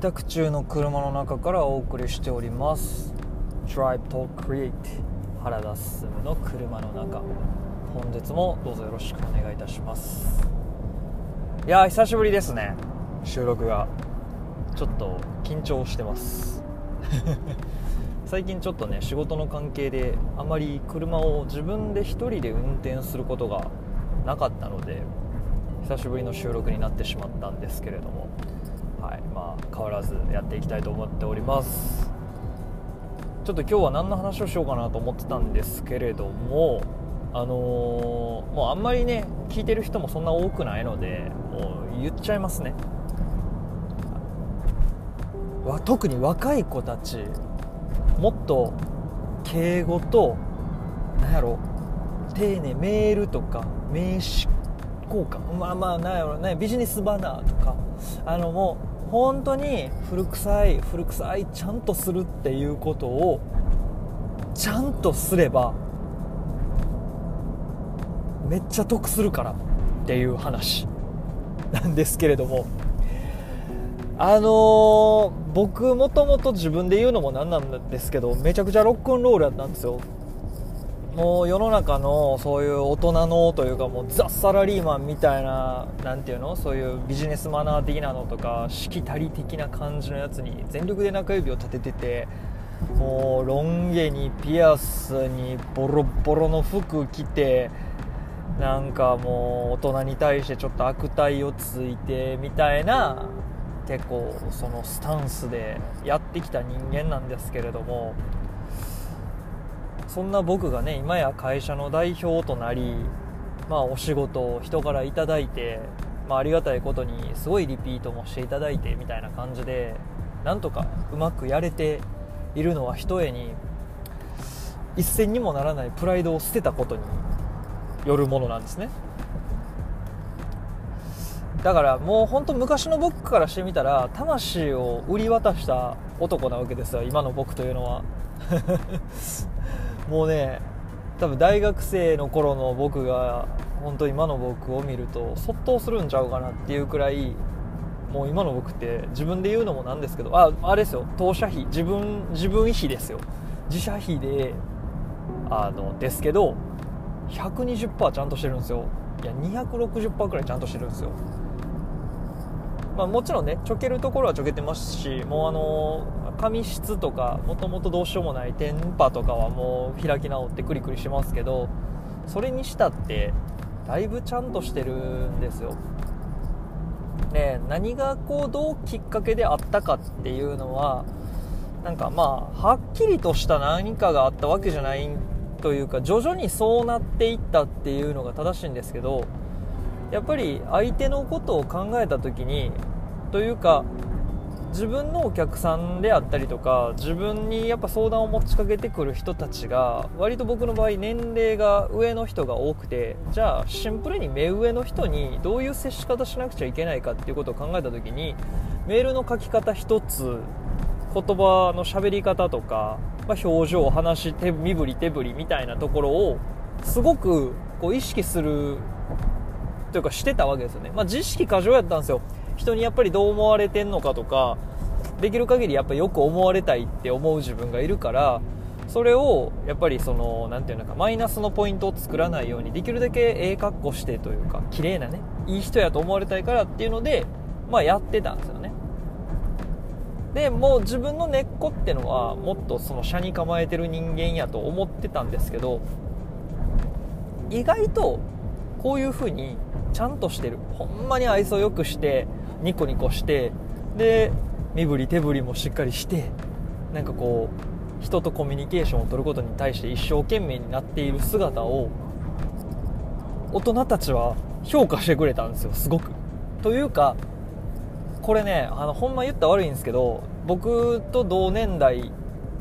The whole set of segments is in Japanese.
帰宅中の車の中からお送りしております。Drive to Create 原田進の車の中。本日もどうぞよろしくお願いいたします。いやー久しぶりですね。収録が。ちょっと緊張してます。最近ちょっとね仕事の関係であまり車を自分で1人で運転することがなかったので久しぶりの収録になってしまったんですけれども。はいまあ、変わらずやっていきたいと思っております。ちょっと今日は何の話をしようかなと思ってたんですけれどもあのー、もうあんまりね聞いてる人もそんな多くないのでもう言っちゃいますね。わ特に若い子たちもっと敬語と何やろ丁寧メールとか名刺交換まあまあ何やろねビジネスバナーとかあのもう本当に古臭い古臭いちゃんとするっていうことをちゃんとすればめっちゃ得するからっていう話なんですけれども。あのー、僕もともと自分で言うのもなんなんですけどめちゃくちゃロックンロールやったんですよ。もう世の中のそういう大人のというかもうザ・サラリーマンみたいな何ていうのそういうビジネスマナー的なのとかしきたり的な感じのやつに全力で中指を立てててもうロン毛にピアスにボロボロの服着てなんかもう大人に対してちょっと悪態をついてみたいな結構そのスタンスでやってきた人間なんですけれどもそんな僕がね今や会社の代表となり、まあ、お仕事を人から頂いて、まあ、ありがたいことにすごいリピートもしていただいてみたいな感じでなんとかうまくやれているのはひとえに一銭にもならないプライドを捨てたことによるものなんですね。だからもう本当昔の僕からしてみたら魂を売り渡した男なわけですよ今の僕というのは。もうね多分大学生の頃の僕が本当今の僕を見るとそっとするんちゃうかなっていうくらいもう今の僕って自分で言うのもなんですけどああれですよ当社費自分自分費ですよ。自社費であのですけど120%ちゃんとしてるんですよ。いや260%くらいちゃんとしてるんですよ。まあ、もちろんねちょけるところはちょけてますしもうあの髪質とかもともとどうしようもないテンパとかはもう開き直ってクリクリしますけどそれにしたってだいぶちゃんとしてるんですよ。で何がこうどうきっかけであったかっていうのはなんかまあはっきりとした何かがあったわけじゃないというか徐々にそうなっていったっていうのが正しいんですけどやっぱり相手のことを考えた時にというか自分のお客さんであったりとか自分にやっぱ相談を持ちかけてくる人たちが割と僕の場合年齢が上の人が多くてじゃあシンプルに目上の人にどういう接し方しなくちゃいけないかっていうことを考えた時にメールの書き方一つ言葉の喋り方とか、まあ、表情話手身振り手振りみたいなところをすごくこう意識するというかしてたわけですよね、まあ、自意識過剰やったんですよ。人にやっぱりどう思われてんのかとかできる限りやっぱよく思われたいって思う自分がいるからそれをやっぱりその何て言うのかマイナスのポイントを作らないようにできるだけええ格好してというか綺麗なねいい人やと思われたいからっていうのでまあやってたんですよね。でもう自分の根っこってのはもっとその車に構えてる人間やと思ってたんですけど意外とこういう風にちゃんとしてる。ほんまに愛想よくしてニコニコしてで身振り手振りもしっかりしてなんかこう人とコミュニケーションを取ることに対して一生懸命になっている姿を大人たちは評価してくれたんですよすごく。というかこれねあのほんま言ったら悪いんですけど僕と同年代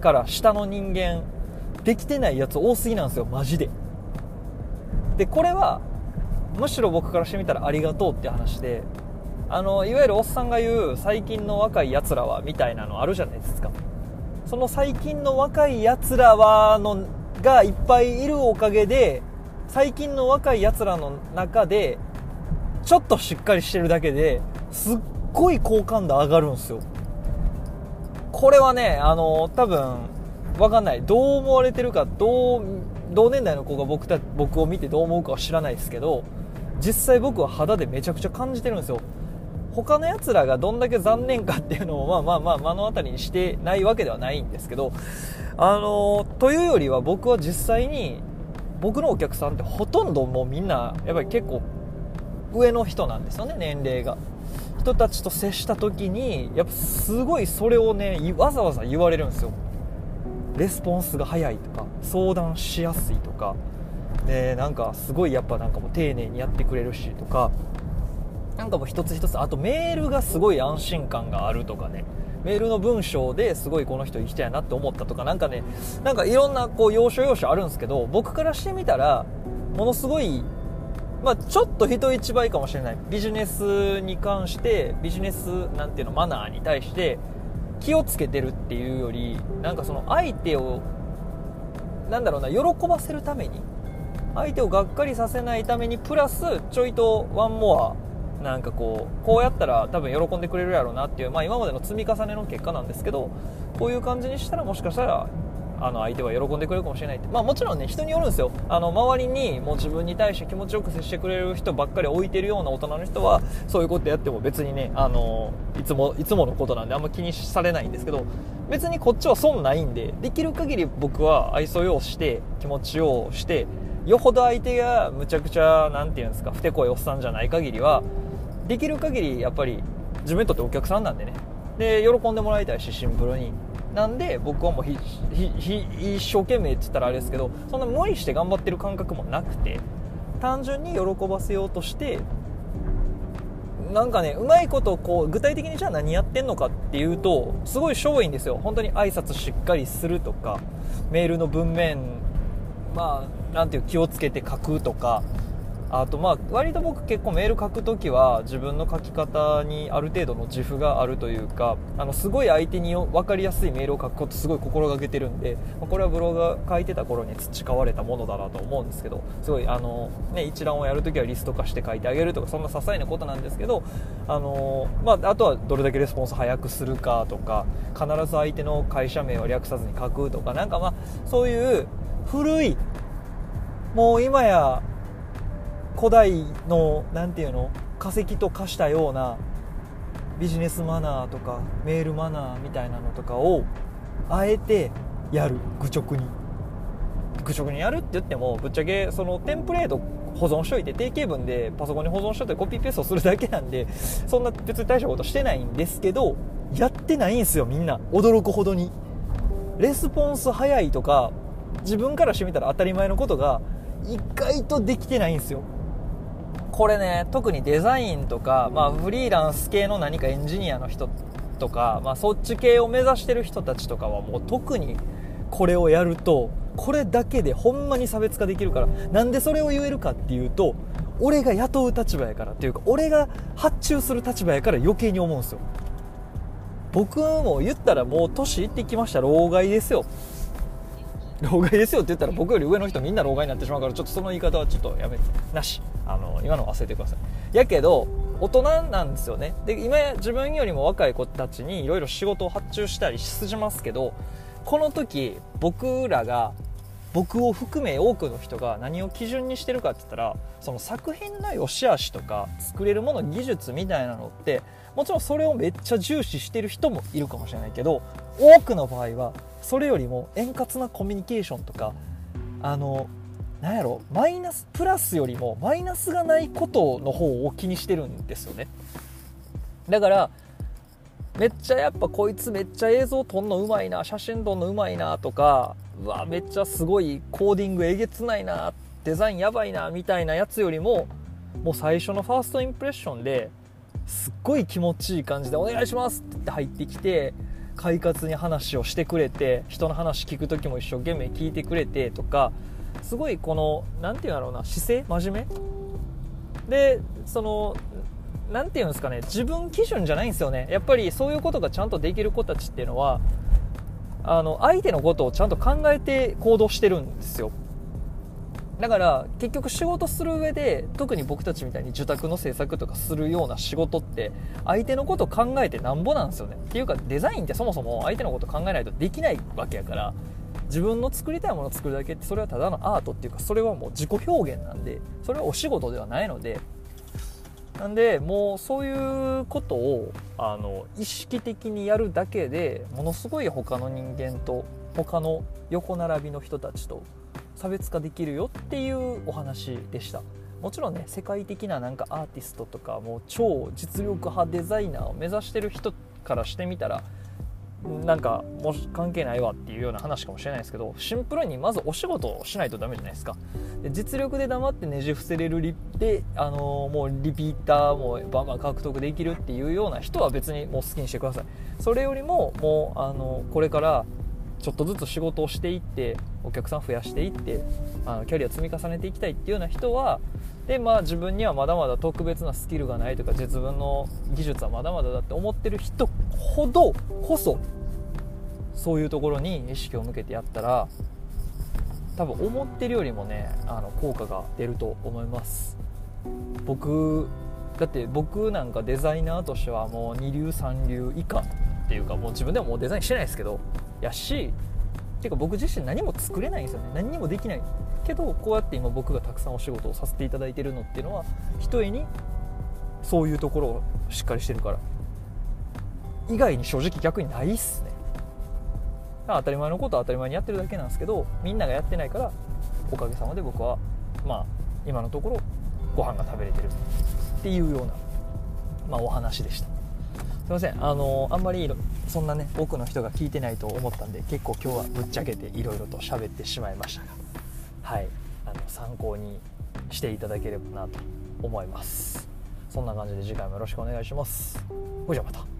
から下の人間できてないやつ多すぎなんですよマジで。でこれはむしろ僕からしてみたらありがとうって話であのいわゆるおっさんが言う最近の若いやつらはみたいなのあるじゃないですか。その最近の若いやつらはのがいっぱいいるおかげで最近の若いやつらの中でちょっとしっかりしてるだけですっごい好感度上がるんですよ。これはねあの多分分かんない。どう思われてるかどう同年代の子が僕た僕を見てどう思うかは知らないですけど実際僕は肌でめちゃくちゃ感じてるんですよ。他のやつらがどんだけ残念かっていうのをまあまあまあ目の当たりにしてないわけではないんですけどあのというよりは僕は実際に僕のお客さんってほとんどもうみんなやっぱり結構上の人なんですよね年齢が。人たちと接した時にやっぱすごいそれをねわざわざ言われるんですよ。レスポンスが早いとか相談しやすいとか。でなんかすごいやっぱなんかもう丁寧にやってくれるしとか。なんかもう一つ一つあとメールがすごい安心感があるとかね。メールの文章ですごいこの人いい人やなって思ったとかなんかねなんかいろんなこう要所要所あるんですけど僕からしてみたらものすごいまあ、ちょっと人一倍かもしれない。ビジネスに関してビジネスなんていうのマナーに対して気をつけてるっていうよりなんかその相手をなんだろうな喜ばせるために相手をがっかりさせないためにプラスちょいとワンモアなんかこうこうやったら多分喜んでくれるやろうなっていう、まあ、今までの積み重ねの結果なんですけどこういう感じにしたらもしかしたらあの相手は喜んでくれるかもしれないって、まあ、もちろんね人によるんですよ。あの周りにもう自分に対して気持ちよく接してくれる人ばっかり置いてるような大人の人はそういうことやっても別にねあのいつもいつものことなんであんま気にされないんですけど別にこっちは損ないんでできる限り僕は愛想ようして気持ちようしてよほど相手がむちゃくちゃ何て言うんですかふてこいおっさんじゃない限りはできる限りやっぱり自分にとってお客さんなんでね。で喜んでもらいたいしシンプルに。なんで僕はもう一生懸命って言ったらあれですけどそんな無理して頑張ってる感覚もなくて単純に喜ばせようとしてなんかねうまいことこう具体的にじゃあ何やってんのかっていうとすごい勝因ですよ。本当に挨拶しっかりするとかメールの文面まあなんていう気をつけて書くとかあとまあ割と僕結構メール書くときは自分の書き方にある程度の自負があるというかあのすごい相手に分かりやすいメールを書くことすごい心がけてるんでまこれはブログが書いてた頃に培われたものだなと思うんですけどすごいあの、ね、一覧をやるときはリスト化して書いてあげるとかそんな些細なことなんですけどあの、まあ、あとはどれだけレスポンス早くするかとか必ず相手の会社名を略さずに書くとかなんかまあそういう古いもう今や古代の何て言うの化石と化したようなビジネスマナーとかメールマナーみたいなのとかをあえてやる愚直に愚直にやるって言ってもぶっちゃけそのテンプレート保存しといて定型文でパソコンに保存しといてコピーペーストするだけなんでそんな別に大したことしてないんですけどやってないんですよみんな。驚くほどに。レスポンス早いとか自分からしてみたら当たり前のことが意外とできてないんですよ。これね特にデザインとか、まあ、フリーランス系の何かエンジニアの人とか、まあ、そっち系を目指してる人たちとかはもう特にこれをやるとこれだけでほんまに差別化できるからなんでそれを言えるかっていうと俺が雇う立場やからっていうか俺が発注する立場やから余計に思うんですよ。僕も言ったらもう年いってきました老害ですよ。老害ですよって言ったら僕より上の人みんな老害になってしまうからちょっとその言い方はちょっとやめて。なし。あの今の忘れてください。やけど大人なんですよね。で今自分よりも若い子たちにいろいろ仕事を発注したりしますけどこの時僕らが僕を含め多くの人が何を基準にしてるかって言ったらその作品の良し悪しとか作れるもの技術みたいなのってもちろんそれをめっちゃ重視してる人もいるかもしれないけど多くの場合はそれよりも円滑なコミュニケーションとかあのなんやろマイナスプラスよりもマイナスがないことの方を気にしてるんですよね。だからめっちゃやっぱこいつめっちゃ映像撮んのうまいな写真撮んのうまいなとかうわめっちゃすごいコーディングえげつないなデザインやばいなみたいなやつよりももう最初のファーストインプレッションですっごい気持ちいい感じで「お願いします」って言って入ってきて快活に話をしてくれて人の話聞く時も一生懸命聞いてくれてとかすごいこの何て言うんだろうな姿勢真面目？でその何て言うんですかね自分基準じゃないんですよね。やっぱりそういうことがちゃんとできる子たちっていうのはあの相手のことをちゃんと考えて行動してるんですよ。だから結局仕事する上で特に僕たちみたいに受託の制作とかするような仕事って相手のこと考えてなんぼなんですよね。っていうかデザインってそもそも相手のこと考えないとできないわけやから自分の作りたいものを作るだけってそれはただのアートっていうかそれはもう自己表現なんでそれはお仕事ではないので。なんでもうそういうことをあの意識的にやるだけでものすごい他の人間と他の横並びの人たちと差別化できるよっていうお話でした。もちろんね世界的ななんかアーティストとかもう超実力派デザイナーを目指してる人からしてみたらなんかもし関係ないわっていうような話かもしれないですけどシンプルにまずお仕事をしないとダメじゃないですか。で実力で黙ってねじ伏せれるリで、あのー、もうリピーターもバンバン獲得できるっていうような人は別にもう好きにしてください。それよりももう、あのー、これからちょっとずつ仕事をしていってお客さん増やしていってあのキャリア積み重ねていきたいっていうような人はで、まあ、自分にはまだまだ特別なスキルがないとか自分の技術はまだまだだって思ってる人ほどこそそういうところに意識を向けてやったら多分思ってるよりもねあの効果が出ると思います。僕だって僕なんかデザイナーとしてはもう二流三流以下っていうかもう自分でももうデザインしてないですけどやしてか僕自身何も作れないんですよね。何にもできない。けどこうやって今僕がたくさんお仕事をさせていただいてるのっていうのはひとえにそういうところをしっかりしてるから。以外に正直逆にないっすね。当たり前のことは当たり前にやってるだけなんですけどみんながやってないからおかげさまで僕はまあ今のところご飯が食べれてるっていうような、まあ、お話でした。すいません。あのあんまりそんなね多くの人が聞いてないと思ったんで結構今日はぶっちゃけていろいろと喋ってしまいましたが。はい。あの参考にしていただければなと思います。そんな感じで次回もよろしくお願いします。ほいじゃまた。